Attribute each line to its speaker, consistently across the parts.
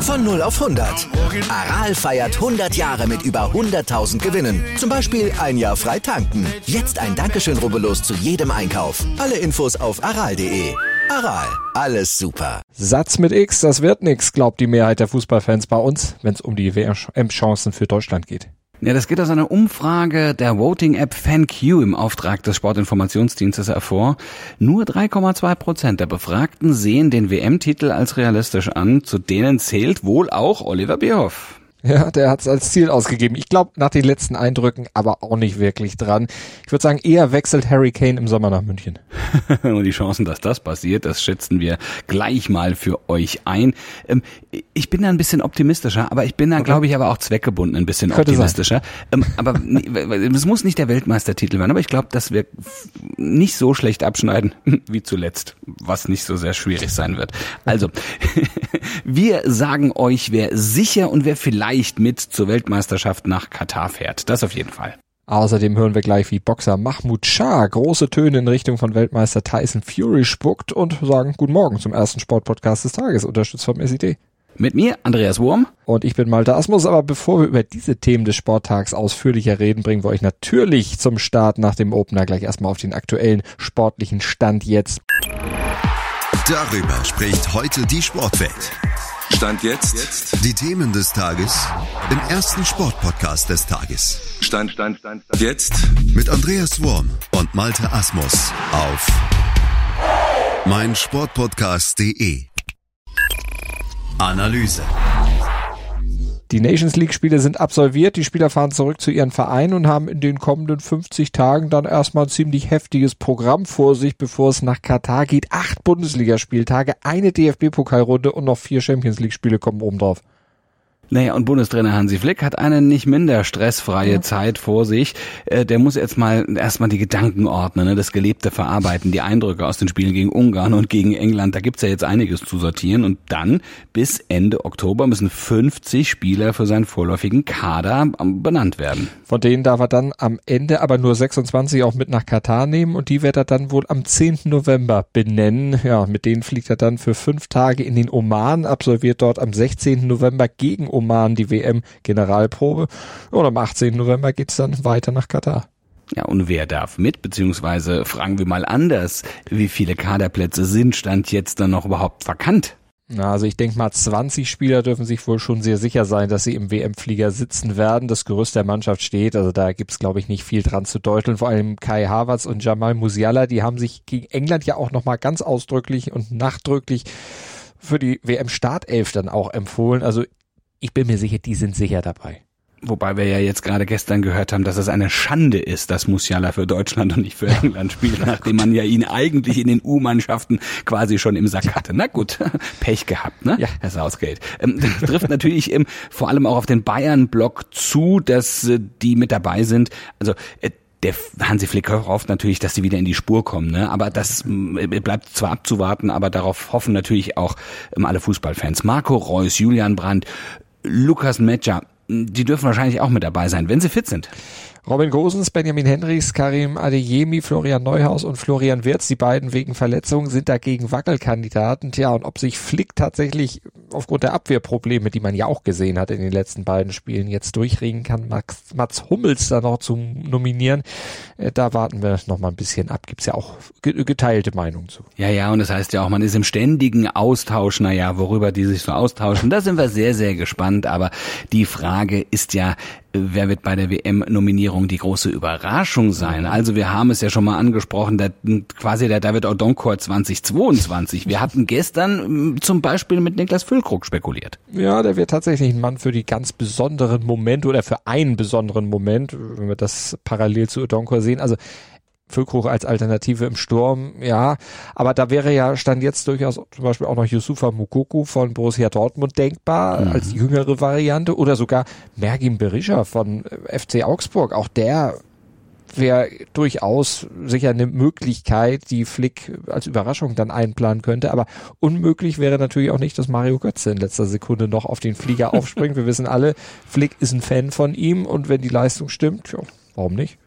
Speaker 1: Von 0 auf 100. Aral feiert 100 Jahre mit über 100.000 Gewinnen. Zum Beispiel ein Jahr frei tanken. Jetzt ein Dankeschön, rubbellos zu jedem Einkauf. Alle Infos auf aral.de. Aral, alles super.
Speaker 2: Satz mit X, das wird nix, glaubt die Mehrheit der Fußballfans bei uns, wenn es um die WM-Chancen für Deutschland geht.
Speaker 3: Ja, das geht aus einer Umfrage der Voting-App FanQ im Auftrag des Sportinformationsdienstes hervor. Nur 3,2 Prozent der Befragten sehen den WM-Titel als realistisch an. Zu denen zählt wohl auch Oliver Bierhoff.
Speaker 2: Ja, der hat es als Ziel ausgegeben. Ich glaube, nach den letzten Eindrücken aber auch nicht wirklich dran. Ich würde sagen, eher wechselt Harry Kane im Sommer nach München.
Speaker 3: Und die Chancen, dass das passiert, das schätzen wir gleich mal für euch ein. Ähm, ich bin da ein bisschen optimistischer, aber ich bin da, okay. glaube ich, aber auch zweckgebunden ein bisschen Könnte optimistischer. Ähm, aber es muss nicht der Weltmeistertitel werden, aber ich glaube, dass wir nicht so schlecht abschneiden wie zuletzt, was nicht so sehr schwierig sein wird. Also, wir sagen euch, wer sicher und wer vielleicht mit zur Weltmeisterschaft nach Katar fährt. Das auf jeden Fall.
Speaker 2: Außerdem hören wir gleich, wie Boxer Mahmoud Shah große Töne in Richtung von Weltmeister Tyson Fury spuckt und sagen Guten Morgen zum ersten Sportpodcast des Tages, unterstützt vom SID.
Speaker 3: Mit mir, Andreas Wurm.
Speaker 2: Und ich bin Malte Asmus. Aber bevor wir über diese Themen des Sporttags ausführlicher reden, bringen wir euch natürlich zum Start nach dem Opener gleich erstmal auf den aktuellen sportlichen Stand jetzt.
Speaker 1: Darüber spricht heute die Sportwelt.
Speaker 4: Stand jetzt.
Speaker 1: Die Themen des Tages im ersten Sportpodcast des Tages.
Speaker 4: Stand, Stand, Stand, Stand. Jetzt.
Speaker 1: Mit Andreas Worm und Malte Asmus auf meinsportpodcast.de. Analyse.
Speaker 2: Die Nations League Spiele sind absolviert, die Spieler fahren zurück zu ihren Vereinen und haben in den kommenden 50 Tagen dann erstmal ein ziemlich heftiges Programm vor sich, bevor es nach Katar geht. Acht Bundesligaspieltage, eine DFB-Pokalrunde und noch vier Champions League Spiele kommen oben drauf.
Speaker 3: Naja, und Bundestrainer Hansi Flick hat eine nicht minder stressfreie ja. Zeit vor sich. Äh, der muss jetzt mal erstmal die Gedanken ordnen, ne? das Gelebte verarbeiten, die Eindrücke aus den Spielen gegen Ungarn und gegen England. Da gibt's ja jetzt einiges zu sortieren. Und dann bis Ende Oktober müssen 50 Spieler für seinen vorläufigen Kader ähm, benannt werden.
Speaker 2: Von denen darf er dann am Ende aber nur 26 auch mit nach Katar nehmen und die wird er dann wohl am 10. November benennen. Ja, mit denen fliegt er dann für fünf Tage in den Oman, absolviert dort am 16. November gegen Oman die WM-Generalprobe. Und am 18. November geht's dann weiter nach Katar.
Speaker 3: Ja, und wer darf mit? Beziehungsweise fragen wir mal anders, wie viele Kaderplätze sind Stand jetzt dann noch überhaupt vakant?
Speaker 2: Na, also ich denke mal, 20 Spieler dürfen sich wohl schon sehr sicher sein, dass sie im WM-Flieger sitzen werden. Das Gerüst der Mannschaft steht, also da gibt's glaube ich, nicht viel dran zu deuteln. Vor allem Kai Havertz und Jamal Musiala, die haben sich gegen England ja auch nochmal ganz ausdrücklich und nachdrücklich für die WM-Startelf dann auch empfohlen. Also ich bin mir sicher, die sind sicher dabei.
Speaker 3: Wobei wir ja jetzt gerade gestern gehört haben, dass es eine Schande ist, dass Musiala für Deutschland und nicht für England spielt, nachdem man ja ihn eigentlich in den U-Mannschaften quasi schon im Sack hatte. Na gut, Pech gehabt, ne? Ja. Herr Southgate. Ähm, das trifft natürlich ähm, vor allem auch auf den Bayern-Block zu, dass äh, die mit dabei sind. Also äh, der Hansi Flick hofft natürlich, dass sie wieder in die Spur kommen. Ne? Aber das äh, bleibt zwar abzuwarten, aber darauf hoffen natürlich auch ähm, alle Fußballfans. Marco Reus, Julian Brandt, Lukas Metscher, die dürfen wahrscheinlich auch mit dabei sein, wenn sie fit sind.
Speaker 2: Robin Gosens, Benjamin Henrichs, Karim Adeyemi, Florian Neuhaus und Florian Wirz, die beiden wegen Verletzungen sind dagegen Wackelkandidaten. Tja, und ob sich Flick tatsächlich aufgrund der Abwehrprobleme, die man ja auch gesehen hat in den letzten beiden Spielen, jetzt durchregen kann, Max, Mats Hummels da noch zu nominieren, äh, da warten wir noch mal ein bisschen ab. Gibt's ja auch geteilte Meinungen zu.
Speaker 3: Ja, ja, und das heißt ja auch, man ist im ständigen Austausch, naja, worüber die sich so austauschen, da sind wir sehr, sehr gespannt. Aber die Frage ist ja, wer wird bei der WM-Nominierung die große Überraschung sein? Also wir haben es ja schon mal angesprochen, der, quasi der David Odonkor 2022. Wir hatten gestern mm, zum Beispiel mit Niklas Füllkrug spekuliert.
Speaker 2: Ja, der wird tatsächlich ein Mann für die ganz besonderen Momente oder für einen besonderen Moment, wenn wir das parallel zu Odonkor sehen. Also Füllkrug als Alternative im Sturm, ja. Aber da wäre ja Stand jetzt durchaus zum Beispiel auch noch Yusufa Mukoku von Borussia Dortmund denkbar mhm. als jüngere Variante oder sogar Mergim Berisha von äh, FC Augsburg. Auch der wäre durchaus sicher eine Möglichkeit, die Flick als Überraschung dann einplanen könnte. Aber unmöglich wäre natürlich auch nicht, dass Mario Götze in letzter Sekunde noch auf den Flieger aufspringt. Wir wissen alle, Flick ist ein Fan von ihm und wenn die Leistung stimmt, ja, warum nicht?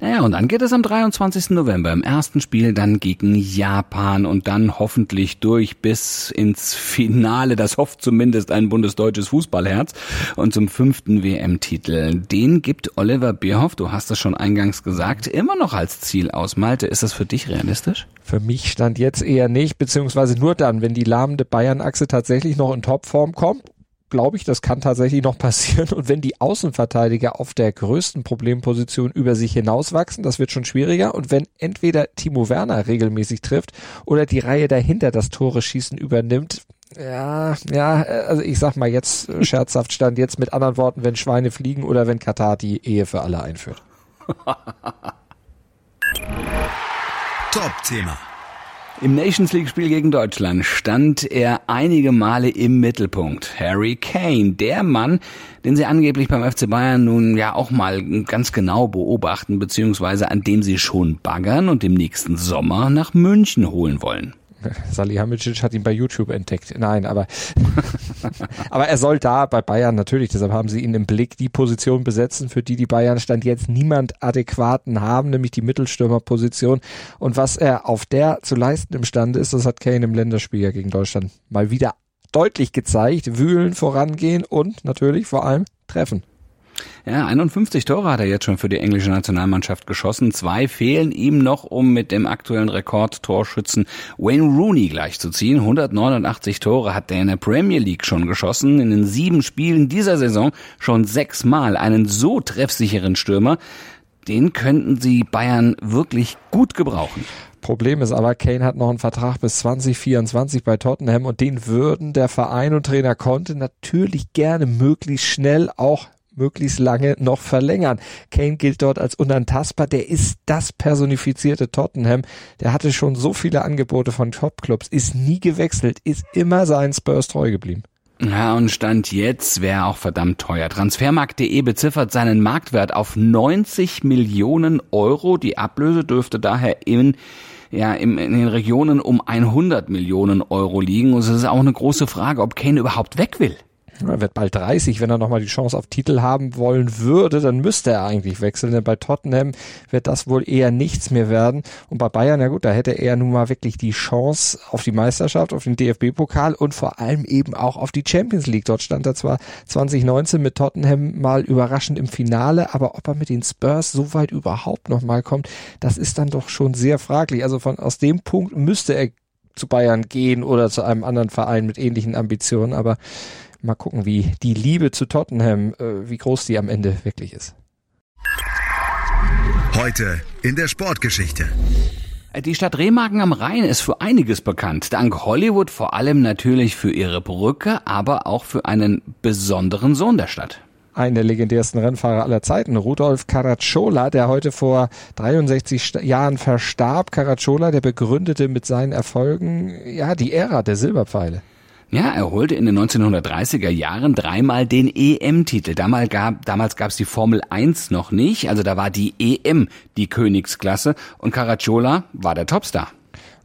Speaker 3: Naja, und dann geht es am 23. November im ersten Spiel dann gegen Japan und dann hoffentlich durch bis ins Finale. Das hofft zumindest ein bundesdeutsches Fußballherz und zum fünften WM-Titel. Den gibt Oliver Bierhoff, du hast es schon eingangs gesagt, immer noch als Ziel aus. Malte, ist das für dich realistisch?
Speaker 2: Für mich stand jetzt eher nicht, beziehungsweise nur dann, wenn die lahmende Bayern-Achse tatsächlich noch in Topform kommt glaube ich, das kann tatsächlich noch passieren. Und wenn die Außenverteidiger auf der größten Problemposition über sich hinauswachsen, das wird schon schwieriger. Und wenn entweder Timo Werner regelmäßig trifft oder die Reihe dahinter das Tore schießen übernimmt, ja, ja, also ich sag mal jetzt äh, scherzhaft stand jetzt mit anderen Worten, wenn Schweine fliegen oder wenn Katar die Ehe für alle einführt.
Speaker 1: Top-Thema.
Speaker 3: Im Nations League Spiel gegen Deutschland stand er einige Male im Mittelpunkt. Harry Kane, der Mann, den sie angeblich beim FC Bayern nun ja auch mal ganz genau beobachten, beziehungsweise an dem sie schon baggern und im nächsten Sommer nach München holen wollen.
Speaker 2: Salihamidzic hat ihn bei YouTube entdeckt. Nein, aber, aber er soll da bei Bayern natürlich, deshalb haben sie ihn im Blick, die Position besetzen, für die die Bayern stand jetzt niemand adäquaten haben, nämlich die Mittelstürmerposition. Und was er auf der zu leisten imstande ist, das hat Kane im Länderspiel ja gegen Deutschland mal wieder deutlich gezeigt. Wühlen, vorangehen und natürlich vor allem treffen.
Speaker 3: Ja, 51 Tore hat er jetzt schon für die englische Nationalmannschaft geschossen. Zwei fehlen ihm noch, um mit dem aktuellen Rekordtorschützen Wayne Rooney gleichzuziehen. 189 Tore hat er in der Premier League schon geschossen. In den sieben Spielen dieser Saison schon sechsmal einen so treffsicheren Stürmer. Den könnten sie Bayern wirklich gut gebrauchen.
Speaker 2: Problem ist aber, Kane hat noch einen Vertrag bis 2024 bei Tottenham und den würden der Verein und Trainer Conte natürlich gerne möglichst schnell auch möglichst lange noch verlängern. Kane gilt dort als unantastbar. Der ist das personifizierte Tottenham. Der hatte schon so viele Angebote von Topclubs, ist nie gewechselt, ist immer seinen Spurs treu geblieben.
Speaker 3: Ja, und Stand jetzt wäre auch verdammt teuer. Transfermarkt.de beziffert seinen Marktwert auf 90 Millionen Euro. Die Ablöse dürfte daher in ja, in den Regionen um 100 Millionen Euro liegen. Und es ist auch eine große Frage, ob Kane überhaupt weg will.
Speaker 2: Er wird bald 30, wenn er nochmal die Chance auf Titel haben wollen würde, dann müsste er eigentlich wechseln, denn bei Tottenham wird das wohl eher nichts mehr werden. Und bei Bayern, ja gut, da hätte er nun mal wirklich die Chance auf die Meisterschaft, auf den DFB-Pokal und vor allem eben auch auf die Champions League. Dort stand er zwar 2019 mit Tottenham mal überraschend im Finale, aber ob er mit den Spurs so weit überhaupt nochmal kommt, das ist dann doch schon sehr fraglich. Also von aus dem Punkt müsste er zu Bayern gehen oder zu einem anderen Verein mit ähnlichen Ambitionen, aber Mal gucken, wie die Liebe zu Tottenham, äh, wie groß die am Ende wirklich ist.
Speaker 1: Heute in der Sportgeschichte.
Speaker 3: Die Stadt Remagen am Rhein ist für einiges bekannt. Dank Hollywood vor allem natürlich für ihre Brücke, aber auch für einen besonderen Sohn der Stadt
Speaker 2: einen der legendärsten Rennfahrer aller Zeiten, Rudolf Caracciola, der heute vor 63 Jahren verstarb. Caracciola, der begründete mit seinen Erfolgen ja die Ära der Silberpfeile.
Speaker 3: Ja, er holte in den 1930er Jahren dreimal den EM-Titel. Damals gab damals gab's die Formel 1 noch nicht, also da war die EM die Königsklasse und Caracciola war der Topstar.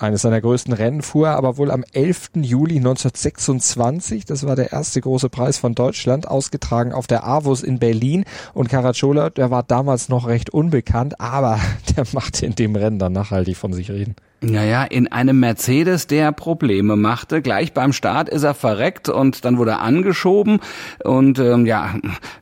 Speaker 2: Eines seiner größten Rennen fuhr er aber wohl am 11. Juli 1926. Das war der erste große Preis von Deutschland, ausgetragen auf der Avus in Berlin. Und Caracciola, der war damals noch recht unbekannt, aber der machte in dem Rennen dann nachhaltig von sich reden.
Speaker 3: Naja, in einem Mercedes, der Probleme machte. Gleich beim Start ist er verreckt und dann wurde er angeschoben. Und ähm, ja,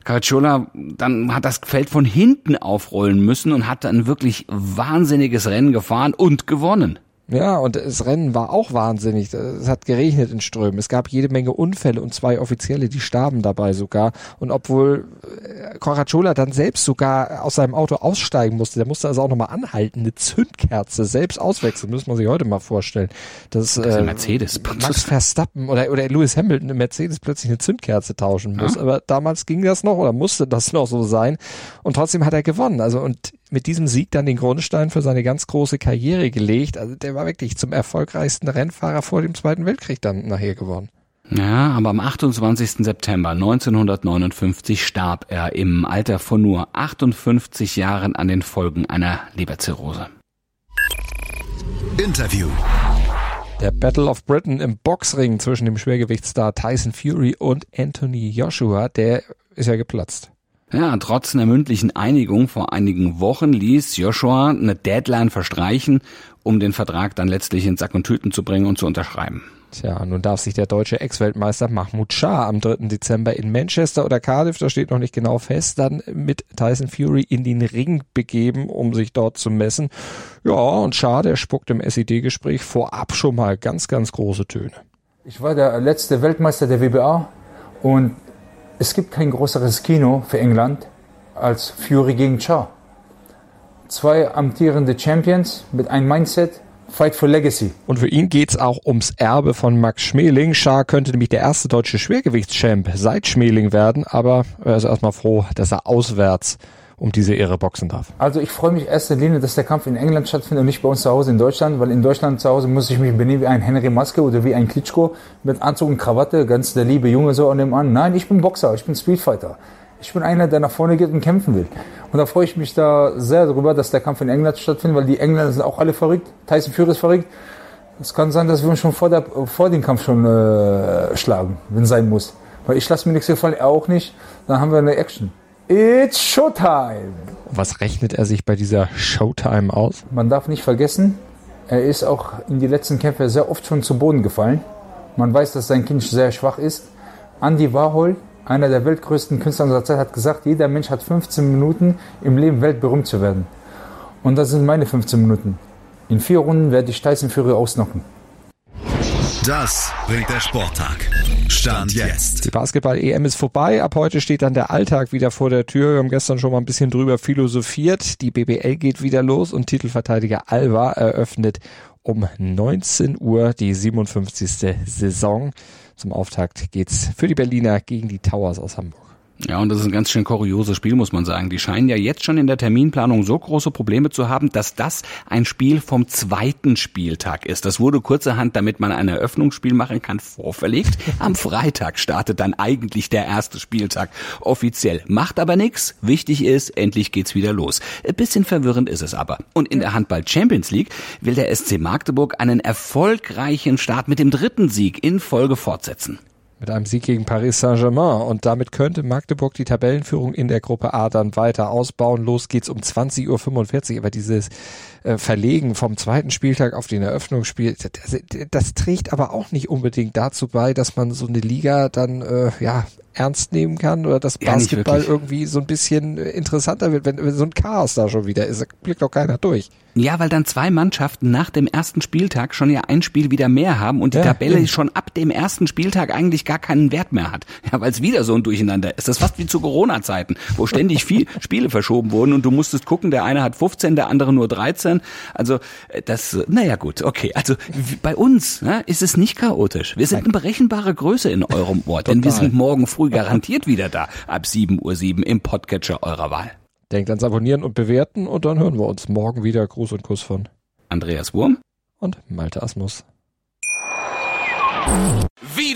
Speaker 3: Caracciola dann hat das Feld von hinten aufrollen müssen und hat dann wirklich wahnsinniges Rennen gefahren und gewonnen.
Speaker 2: Ja, und das Rennen war auch wahnsinnig. Es hat geregnet in Strömen. Es gab jede Menge Unfälle und zwei Offizielle, die starben dabei sogar. Und obwohl äh, Coracciola dann selbst sogar aus seinem Auto aussteigen musste, der musste also auch nochmal anhalten, eine Zündkerze selbst auswechseln, muss man sich heute mal vorstellen.
Speaker 3: Das, das äh, Mercedes.
Speaker 2: Max Verstappen oder, oder Lewis Hamilton im Mercedes plötzlich eine Zündkerze tauschen muss. Ja. Aber damals ging das noch oder musste das noch so sein. Und trotzdem hat er gewonnen. Also und mit diesem Sieg dann den Grundstein für seine ganz große Karriere gelegt. Also der war wirklich zum erfolgreichsten Rennfahrer vor dem Zweiten Weltkrieg dann nachher geworden.
Speaker 3: Ja, aber am 28. September 1959 starb er im Alter von nur 58 Jahren an den Folgen einer Leberzirrhose.
Speaker 1: Interview.
Speaker 2: Der Battle of Britain im Boxring zwischen dem Schwergewichtsstar Tyson Fury und Anthony Joshua, der ist ja geplatzt.
Speaker 3: Ja, trotz einer mündlichen Einigung vor einigen Wochen ließ Joshua eine Deadline verstreichen, um den Vertrag dann letztlich in Sack und Tüten zu bringen und zu unterschreiben.
Speaker 2: Tja, nun darf sich der deutsche Ex-Weltmeister Mahmoud Shah am 3. Dezember in Manchester oder Cardiff, da steht noch nicht genau fest, dann mit Tyson Fury in den Ring begeben, um sich dort zu messen. Ja, und Shah, der spuckt im SED-Gespräch vorab schon mal ganz, ganz große Töne.
Speaker 5: Ich war der letzte Weltmeister der WBA und es gibt kein größeres Kino für England als Fury gegen Shah. Zwei amtierende Champions mit einem Mindset, Fight for Legacy.
Speaker 2: Und für ihn geht's auch ums Erbe von Max Schmeling. Schar könnte nämlich der erste deutsche Schwergewichtschamp seit Schmeling werden, aber er ist erstmal froh, dass er auswärts um diese Ehre boxen darf.
Speaker 5: Also ich freue mich in erster Linie, dass der Kampf in England stattfindet und nicht bei uns zu Hause in Deutschland, weil in Deutschland zu Hause muss ich mich benehmen wie ein Henry Maske oder wie ein Klitschko mit Anzug und Krawatte, ganz der liebe Junge so an dem an. Nein, ich bin Boxer, ich bin Streetfighter. Ich bin einer, der nach vorne geht und kämpfen will. Und da freue ich mich da sehr darüber, dass der Kampf in England stattfindet, weil die Engländer sind auch alle verrückt. Tyson Fury ist verrückt. Es kann sein, dass wir uns schon vor, der, vor dem Kampf schon äh, schlagen, wenn sein muss. Weil ich lasse mir nichts gefallen, er auch nicht. Dann haben wir eine Action. It's Showtime!
Speaker 2: Was rechnet er sich bei dieser Showtime aus?
Speaker 5: Man darf nicht vergessen, er ist auch in die letzten Kämpfe sehr oft schon zu Boden gefallen. Man weiß, dass sein Kind sehr schwach ist. Andy Warhol einer der weltgrößten Künstler unserer Zeit, hat gesagt, jeder Mensch hat 15 Minuten im Leben weltberühmt zu werden. Und das sind meine 15 Minuten. In vier Runden werde ich Tyson Fury ausnocken.
Speaker 1: Das bringt der Sporttag. Stand jetzt.
Speaker 2: Die Basketball-EM ist vorbei. Ab heute steht dann der Alltag wieder vor der Tür. Wir haben gestern schon mal ein bisschen drüber philosophiert. Die BBL geht wieder los und Titelverteidiger Alba eröffnet um 19 Uhr die 57. Saison. Zum Auftakt geht's für die Berliner gegen die Towers aus Hamburg.
Speaker 3: Ja, und das ist ein ganz schön kurioses Spiel, muss man sagen. Die scheinen ja jetzt schon in der Terminplanung so große Probleme zu haben, dass das ein Spiel vom zweiten Spieltag ist. Das wurde kurzerhand, damit man ein Eröffnungsspiel machen kann, vorverlegt. Am Freitag startet dann eigentlich der erste Spieltag offiziell. Macht aber nichts. Wichtig ist, endlich geht's wieder los. Ein bisschen verwirrend ist es aber. Und in der Handball Champions League will der SC Magdeburg einen erfolgreichen Start mit dem dritten Sieg in Folge fortsetzen
Speaker 2: mit einem Sieg gegen Paris Saint-Germain. Und damit könnte Magdeburg die Tabellenführung in der Gruppe A dann weiter ausbauen. Los geht's um 20.45 Uhr. Aber dieses äh, Verlegen vom zweiten Spieltag auf den Eröffnungsspiel, das, das, trägt aber auch nicht unbedingt dazu bei, dass man so eine Liga dann äh, ja ernst nehmen kann oder dass Basketball ja, irgendwie so ein bisschen interessanter wird, wenn, wenn so ein Chaos da schon wieder ist. Da blickt doch keiner durch.
Speaker 3: Ja, weil dann zwei Mannschaften nach dem ersten Spieltag schon ja ein Spiel wieder mehr haben und die ja, Tabelle eben. schon ab dem ersten Spieltag eigentlich gar keinen Wert mehr hat. Ja, weil es wieder so ein Durcheinander ist. Das ist fast wie zu Corona-Zeiten, wo ständig viel Spiele verschoben wurden und du musstest gucken, der eine hat 15, der andere nur 13. Also äh, das, naja gut, okay. Also bei uns ne, ist es nicht chaotisch. Wir sind eine berechenbare Größe in eurem Ort, denn wir sind morgen früh garantiert wieder da ab 7.07 Uhr im Podcatcher eurer Wahl.
Speaker 2: Denkt ans Abonnieren und Bewerten und dann hören wir uns morgen wieder. Gruß und Kuss von
Speaker 3: Andreas Wurm
Speaker 2: und Malte Asmus.